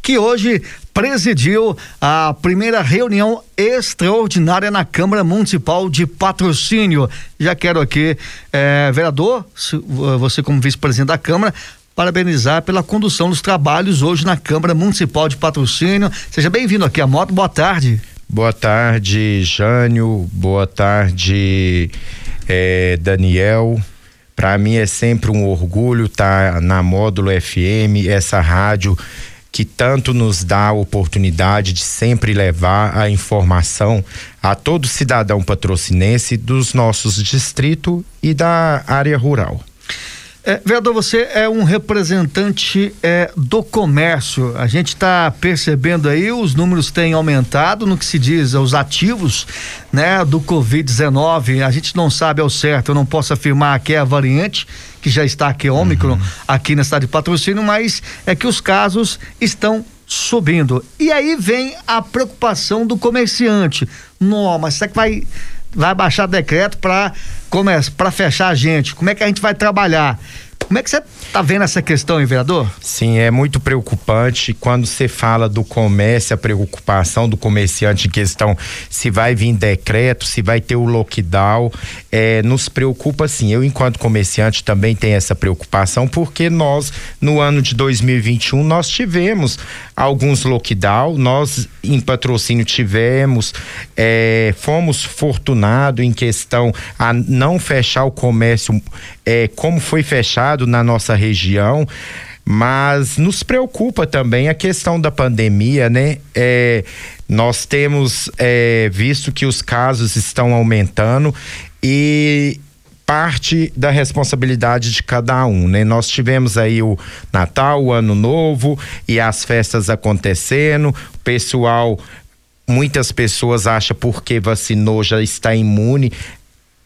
que hoje presidiu a primeira reunião extraordinária na Câmara Municipal de Patrocínio. Já quero aqui, eh, vereador, você como vice-presidente da Câmara, parabenizar pela condução dos trabalhos hoje na Câmara Municipal de Patrocínio. Seja bem-vindo aqui à moto. Boa tarde. Boa tarde, Jânio. Boa tarde, eh, Daniel. Para mim é sempre um orgulho estar tá na Módulo FM, essa rádio que tanto nos dá a oportunidade de sempre levar a informação a todo cidadão patrocinense dos nossos distritos e da área rural. É, vereador, você é um representante é, do comércio. A gente está percebendo aí, os números têm aumentado no que se diz os ativos né, do Covid-19. A gente não sabe ao certo, eu não posso afirmar que é a variante, que já está aqui, Ômicron, uhum. aqui na cidade de patrocínio, mas é que os casos estão subindo. E aí vem a preocupação do comerciante. Não, mas será que vai vai baixar decreto para para fechar a gente. Como é que a gente vai trabalhar? Como é que você está vendo essa questão, hein, vereador? Sim, é muito preocupante quando você fala do comércio, a preocupação do comerciante em questão se vai vir decreto, se vai ter o lockdown. É, nos preocupa sim. Eu, enquanto comerciante, também tenho essa preocupação, porque nós, no ano de 2021, nós tivemos alguns lockdown, nós em patrocínio tivemos, é, fomos fortunados em questão a não fechar o comércio é, como foi fechado na nossa região mas nos preocupa também a questão da pandemia, né? É, nós temos é, visto que os casos estão aumentando e parte da responsabilidade de cada um, né? Nós tivemos aí o Natal, o Ano Novo e as festas acontecendo, o pessoal muitas pessoas acham porque vacinou já está imune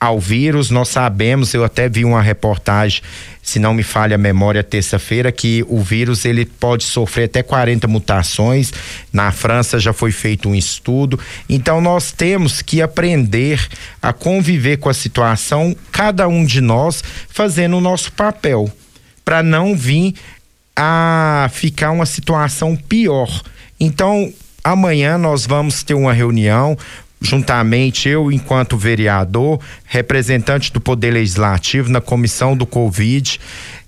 ao vírus. Nós sabemos, eu até vi uma reportagem, se não me falha a memória, terça-feira, que o vírus ele pode sofrer até 40 mutações. Na França já foi feito um estudo. Então nós temos que aprender a conviver com a situação, cada um de nós fazendo o nosso papel, para não vir a ficar uma situação pior. Então, amanhã nós vamos ter uma reunião juntamente eu, enquanto vereador, representante do Poder Legislativo na comissão do Covid,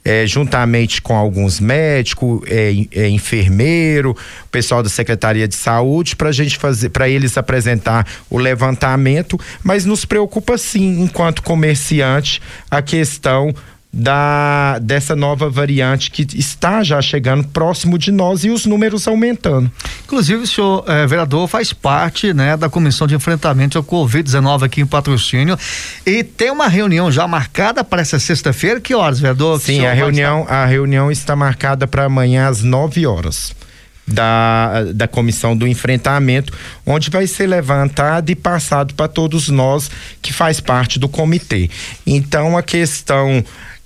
é, juntamente com alguns médicos, é, é, enfermeiro, pessoal da Secretaria de Saúde, para gente fazer, para eles apresentar o levantamento, mas nos preocupa sim, enquanto comerciante, a questão da dessa nova variante que está já chegando próximo de nós e os números aumentando. Inclusive, o senhor eh, vereador faz parte, né, da comissão de enfrentamento ao Covid-19 aqui em patrocínio e tem uma reunião já marcada para essa sexta-feira. Que horas, vereador? Sim, a reunião a reunião está marcada para amanhã às 9 horas. Da, da comissão do enfrentamento, onde vai ser levantado e passado para todos nós que faz parte do comitê. Então a questão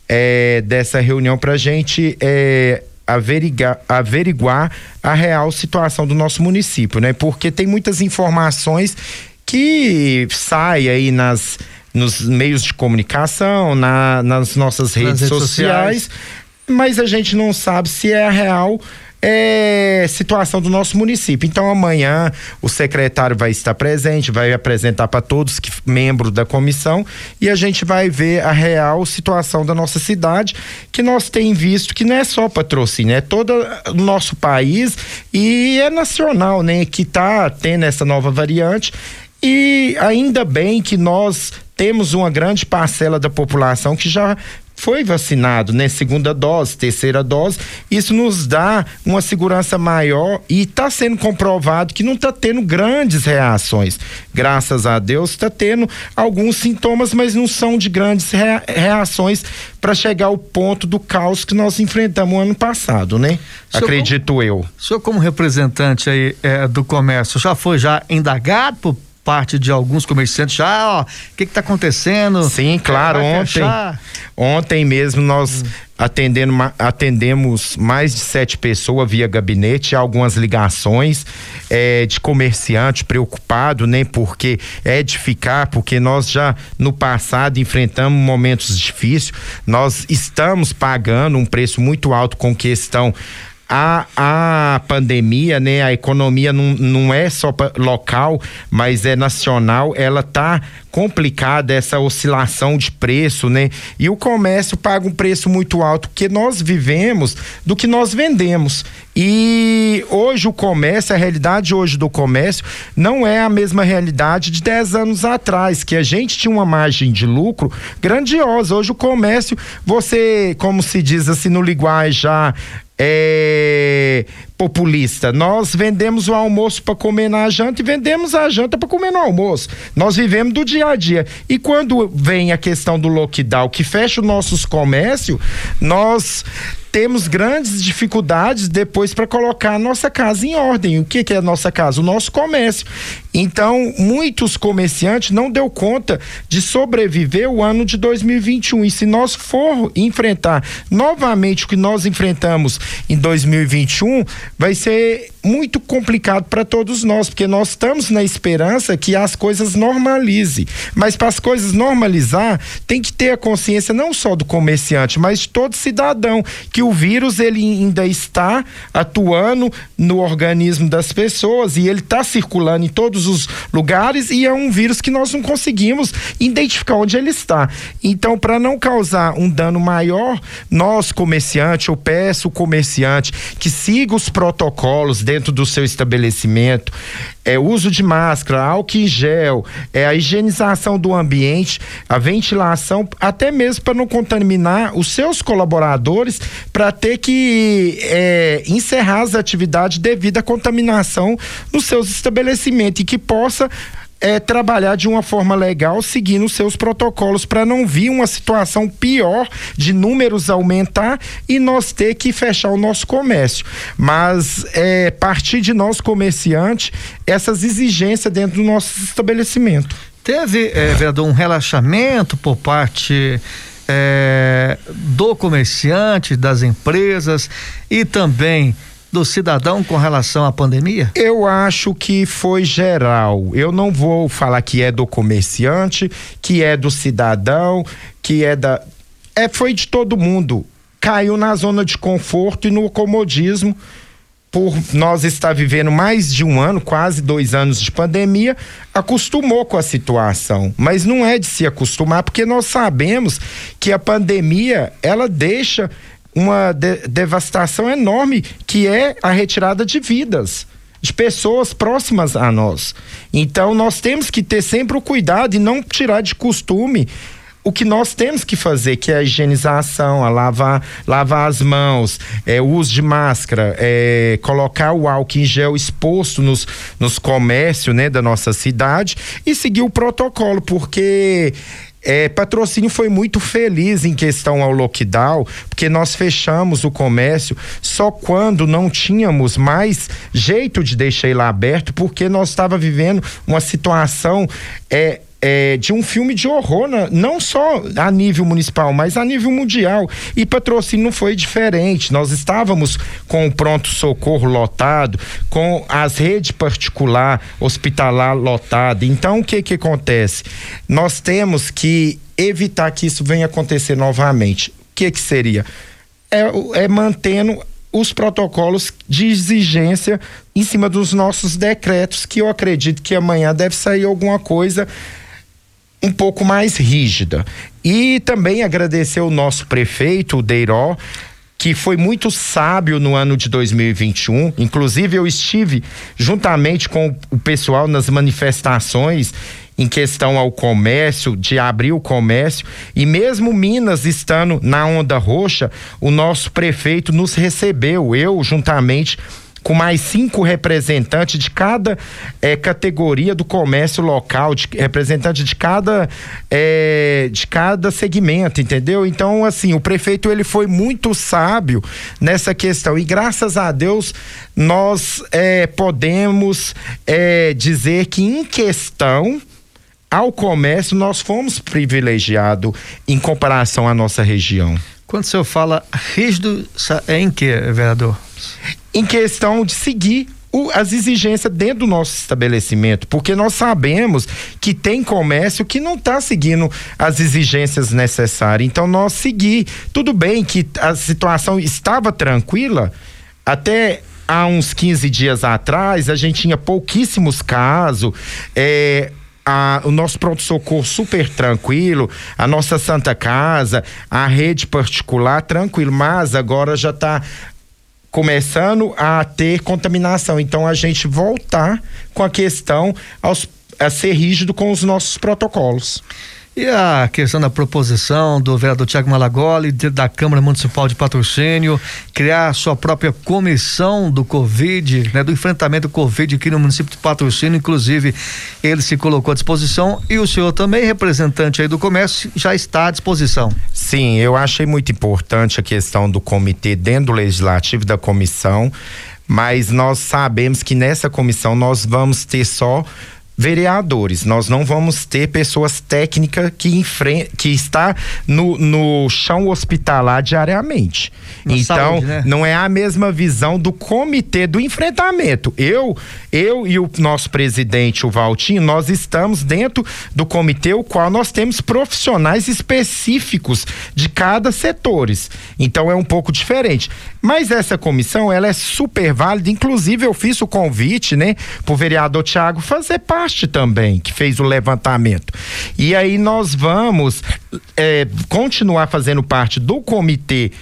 é, dessa reunião para a gente é, averiguar, averiguar a real situação do nosso município, né? Porque tem muitas informações que saem aí nas nos meios de comunicação, na, nas nossas redes, redes sociais, sociais, mas a gente não sabe se é a real é, situação do nosso município. Então amanhã o secretário vai estar presente, vai apresentar para todos que membros da comissão e a gente vai ver a real situação da nossa cidade, que nós tem visto que não é só patrocínio, é todo o nosso país e é nacional, né, que está tendo essa nova variante. E ainda bem que nós temos uma grande parcela da população que já foi vacinado, né? Segunda dose, terceira dose, isso nos dá uma segurança maior e está sendo comprovado que não está tendo grandes reações. Graças a Deus está tendo alguns sintomas, mas não são de grandes rea reações para chegar ao ponto do caos que nós enfrentamos ano passado, né? Senhor, Acredito como, eu. O senhor como representante aí é, do comércio, já foi já indagado por parte de alguns comerciantes já, ó, o que que tá acontecendo? Sim, claro, ontem, ontem mesmo nós hum. atendendo, atendemos mais de sete pessoas via gabinete, algumas ligações é, de comerciante preocupado, né? Porque é de ficar, porque nós já no passado enfrentamos momentos difíceis, nós estamos pagando um preço muito alto com questão a, a pandemia, né, a economia não, não é só local, mas é nacional, ela tá complicada essa oscilação de preço, né? E o comércio paga um preço muito alto porque nós vivemos do que nós vendemos. E hoje o comércio, a realidade hoje do comércio não é a mesma realidade de 10 anos atrás, que a gente tinha uma margem de lucro grandiosa. Hoje o comércio, você, como se diz assim no linguajar é, populista. Nós vendemos o almoço para comer na janta e vendemos a janta para comer no almoço. Nós vivemos do dia a dia. E quando vem a questão do lockdown que fecha os nossos comércios, nós temos grandes dificuldades depois para colocar a nossa casa em ordem. O que, que é a nossa casa? O nosso comércio. Então, muitos comerciantes não deu conta de sobreviver o ano de 2021. E se nós for enfrentar novamente o que nós enfrentamos em 2021, vai ser muito complicado para todos nós, porque nós estamos na esperança que as coisas normalizem. Mas para as coisas normalizar, tem que ter a consciência não só do comerciante, mas de todo cidadão que o vírus ele ainda está atuando no organismo das pessoas e ele está circulando em todos os lugares e é um vírus que nós não conseguimos identificar onde ele está. Então, para não causar um dano maior, nós comerciante, eu peço o comerciante que siga os protocolos dentro do seu estabelecimento, é uso de máscara, álcool em gel, é a higienização do ambiente, a ventilação, até mesmo para não contaminar os seus colaboradores, para ter que é, encerrar as atividades devido à contaminação nos seus estabelecimentos e que possa é, trabalhar de uma forma legal, seguindo seus protocolos, para não vir uma situação pior de números aumentar e nós ter que fechar o nosso comércio. Mas é partir de nós, comerciantes, essas exigências dentro do nosso estabelecimento. Teve, é, vereador, um relaxamento por parte é, do comerciante, das empresas e também do cidadão com relação à pandemia? Eu acho que foi geral. Eu não vou falar que é do comerciante, que é do cidadão, que é da. É, foi de todo mundo. Caiu na zona de conforto e no comodismo por nós estar vivendo mais de um ano, quase dois anos de pandemia, acostumou com a situação. Mas não é de se acostumar, porque nós sabemos que a pandemia ela deixa uma de devastação enorme que é a retirada de vidas de pessoas próximas a nós. Então nós temos que ter sempre o cuidado e não tirar de costume o que nós temos que fazer, que é a higienização, a lavar, lavar as mãos, é, o uso de máscara, é, colocar o álcool em gel exposto nos, nos comércios né, da nossa cidade e seguir o protocolo, porque é, patrocínio foi muito feliz em questão ao lockdown, porque nós fechamos o comércio só quando não tínhamos mais jeito de deixar ele aberto, porque nós estava vivendo uma situação é, é, de um filme de horror, né? não só a nível municipal, mas a nível mundial. E patrocínio não foi diferente. Nós estávamos com o pronto-socorro lotado, com as redes particular, hospitalar lotada. Então, o que que acontece? Nós temos que evitar que isso venha acontecer novamente. O que que seria? É, é mantendo os protocolos de exigência em cima dos nossos decretos, que eu acredito que amanhã deve sair alguma coisa um pouco mais rígida. E também agradecer o nosso prefeito, o Deiró, que foi muito sábio no ano de 2021. Inclusive, eu estive juntamente com o pessoal nas manifestações em questão ao comércio, de abrir o comércio, e mesmo Minas estando na onda roxa, o nosso prefeito nos recebeu, eu juntamente com mais cinco representantes de cada é, categoria do comércio local, de, representante de cada é, de cada segmento, entendeu? Então, assim, o prefeito ele foi muito sábio nessa questão e graças a Deus nós é, podemos dizer que em questão ao comércio nós fomos privilegiados em comparação à nossa região. Quando o senhor fala rígido, é em que, vereador? Em questão de seguir as exigências dentro do nosso estabelecimento, porque nós sabemos que tem comércio que não está seguindo as exigências necessárias. Então, nós seguir. Tudo bem que a situação estava tranquila, até há uns 15 dias atrás, a gente tinha pouquíssimos casos. É, a, o nosso pronto-socorro super tranquilo, a nossa Santa Casa, a rede particular tranquilo, mas agora já está começando a ter contaminação. Então a gente voltar com a questão aos, a ser rígido com os nossos protocolos. E a questão da proposição do vereador Tiago Malagoli, da Câmara Municipal de Patrocínio, criar sua própria comissão do Covid, né, do enfrentamento do Covid aqui no município de Patrocínio, inclusive ele se colocou à disposição e o senhor também, representante aí do comércio, já está à disposição. Sim, eu achei muito importante a questão do comitê dentro do legislativo da comissão, mas nós sabemos que nessa comissão nós vamos ter só vereadores. Nós não vamos ter pessoas técnicas que enfrenta, que está no, no chão hospitalar diariamente. Na então, saúde, né? não é a mesma visão do comitê do enfrentamento. Eu, eu e o nosso presidente, o Valtinho, nós estamos dentro do comitê, o qual nós temos profissionais específicos de cada setores. Então é um pouco diferente. Mas essa comissão, ela é super válida, inclusive eu fiz o convite, né, pro vereador Tiago fazer parte também, que fez o levantamento. E aí nós vamos é, continuar fazendo parte do comitê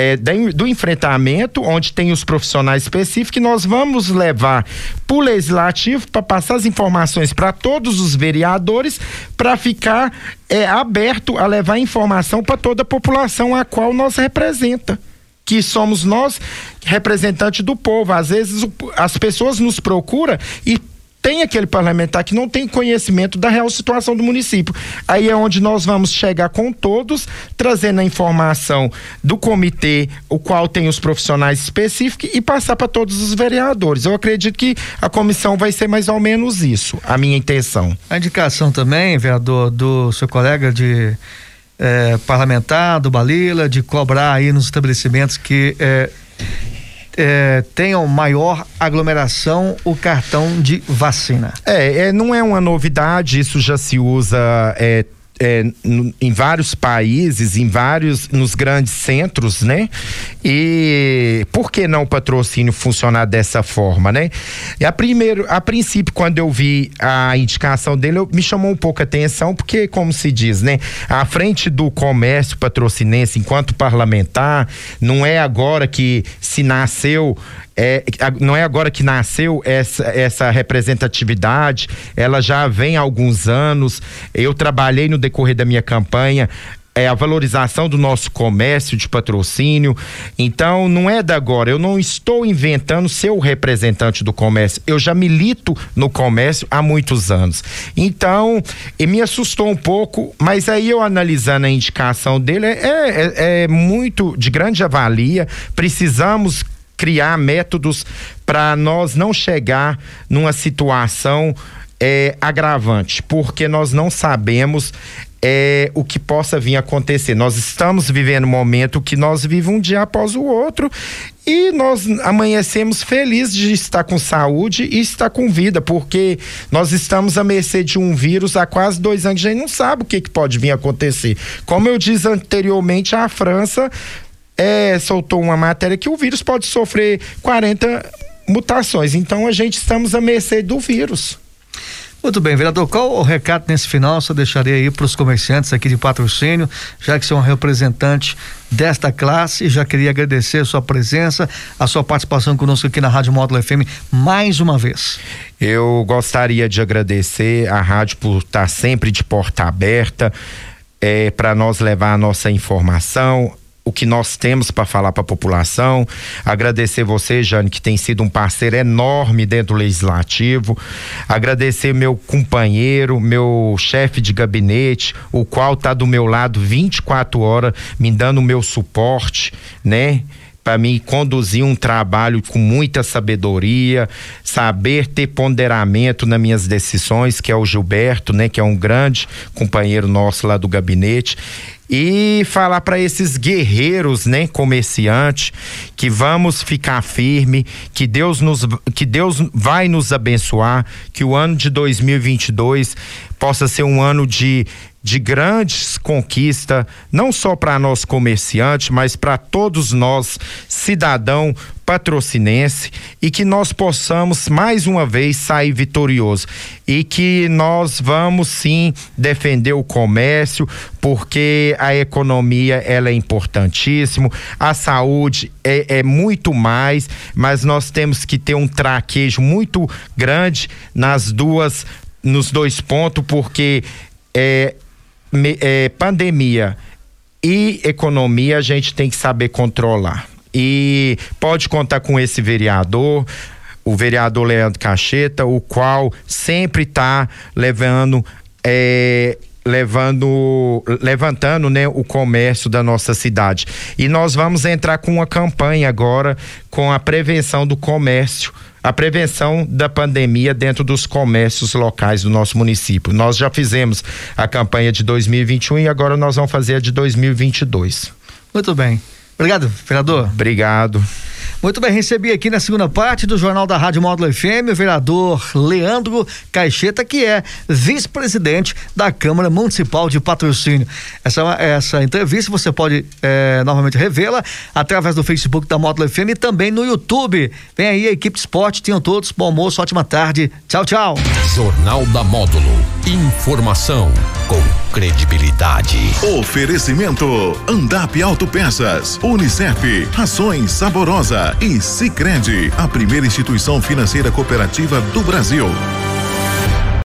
é, do enfrentamento, onde tem os profissionais específicos, e nós vamos levar para o legislativo para passar as informações para todos os vereadores, para ficar é, aberto a levar informação para toda a população a qual nós representa que somos nós representantes do povo. Às vezes o, as pessoas nos procuram e tem aquele parlamentar que não tem conhecimento da real situação do município. Aí é onde nós vamos chegar com todos, trazendo a informação do comitê, o qual tem os profissionais específicos e passar para todos os vereadores. Eu acredito que a comissão vai ser mais ou menos isso, a minha intenção. A indicação também, vereador, do seu colega de é, parlamentar do Balila de cobrar aí nos estabelecimentos que é, é, tenham maior aglomeração o cartão de vacina. É, é, não é uma novidade, isso já se usa é, é, em vários países, em vários, nos grandes centros, né? E por que não o patrocínio funcionar dessa forma, né? E a primeiro, a princípio, quando eu vi a indicação dele, eu, me chamou um pouco a atenção, porque, como se diz, né? À frente do comércio patrocinense, enquanto parlamentar, não é agora que se nasceu é, não é agora que nasceu essa, essa representatividade, ela já vem há alguns anos. Eu trabalhei no decorrer da minha campanha é a valorização do nosso comércio de patrocínio. Então, não é da agora. Eu não estou inventando ser o representante do comércio. Eu já milito no comércio há muitos anos. Então, me assustou um pouco, mas aí eu analisando a indicação dele, é, é, é muito de grande avalia. Precisamos criar métodos para nós não chegar numa situação é, agravante, porque nós não sabemos é, o que possa vir a acontecer. Nós estamos vivendo um momento que nós vivemos um dia após o outro e nós amanhecemos felizes de estar com saúde e estar com vida, porque nós estamos à mercê de um vírus há quase dois anos, a gente não sabe o que, que pode vir a acontecer. Como eu disse anteriormente, a França é, soltou uma matéria que o vírus pode sofrer 40 mutações. Então a gente estamos à mercê do vírus. Muito bem, vereador, qual o recado nesse final? Só deixaria aí para os comerciantes aqui de patrocínio, já que são um representante desta classe, já queria agradecer a sua presença, a sua participação conosco aqui na Rádio Módulo FM mais uma vez. Eu gostaria de agradecer a rádio por estar sempre de porta aberta, é, para nós levar a nossa informação, o que nós temos para falar para a população. Agradecer você, Jane, que tem sido um parceiro enorme dentro do legislativo. Agradecer meu companheiro, meu chefe de gabinete, o qual está do meu lado 24 horas, me dando o meu suporte, né? Para mim conduzir um trabalho com muita sabedoria, saber ter ponderamento nas minhas decisões, que é o Gilberto, né, que é um grande companheiro nosso lá do gabinete e falar para esses guerreiros, né, comerciantes, que vamos ficar firme, que Deus nos que Deus vai nos abençoar, que o ano de 2022 possa ser um ano de de grandes conquistas, não só para nós comerciantes, mas para todos nós cidadão patrocinense e que nós possamos mais uma vez sair vitorioso. E que nós vamos sim defender o comércio porque a economia ela é importantíssimo, a saúde é, é muito mais, mas nós temos que ter um traquejo muito grande nas duas nos dois pontos porque é, é pandemia e economia a gente tem que saber controlar. E pode contar com esse vereador, o vereador Leandro Cacheta, o qual sempre está levando. É, levando levantando né o comércio da nossa cidade e nós vamos entrar com uma campanha agora com a prevenção do comércio a prevenção da pandemia dentro dos comércios locais do nosso município. Nós já fizemos a campanha de 2021 e agora nós vamos fazer a de 2022. Muito bem. Obrigado, vereador. Obrigado. Muito bem, recebi aqui na segunda parte do Jornal da Rádio Módulo FM o vereador Leandro Caixeta, que é vice-presidente da Câmara Municipal de Patrocínio. Essa, essa entrevista você pode é, novamente revê-la através do Facebook da Módulo FM e também no YouTube. Vem aí a equipe esporte, tenham todos bom almoço, ótima tarde. Tchau, tchau. Jornal da Módulo. Informação com credibilidade. Oferecimento: Andap Autopeças, Unicef, Rações Saborosa e Sicredi, a primeira instituição financeira cooperativa do Brasil.